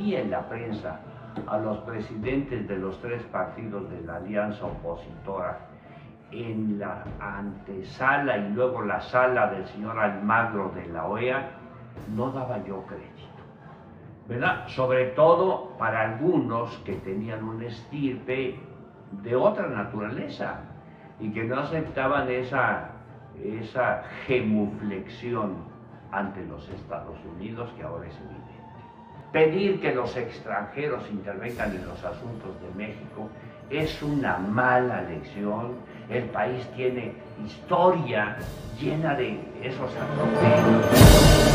la prensa a los presidentes de los tres partidos de la alianza opositora en la antesala y luego la sala del señor Almagro de la OEA, no daba yo crédito. ¿Verdad? Sobre todo para algunos que tenían un estirpe de otra naturaleza y que no aceptaban esa, esa gemuflexión ante los Estados Unidos que ahora es evidente. Pedir que los extranjeros intervengan en los asuntos de México es una mala lección. El país tiene historia llena de esos atropellos.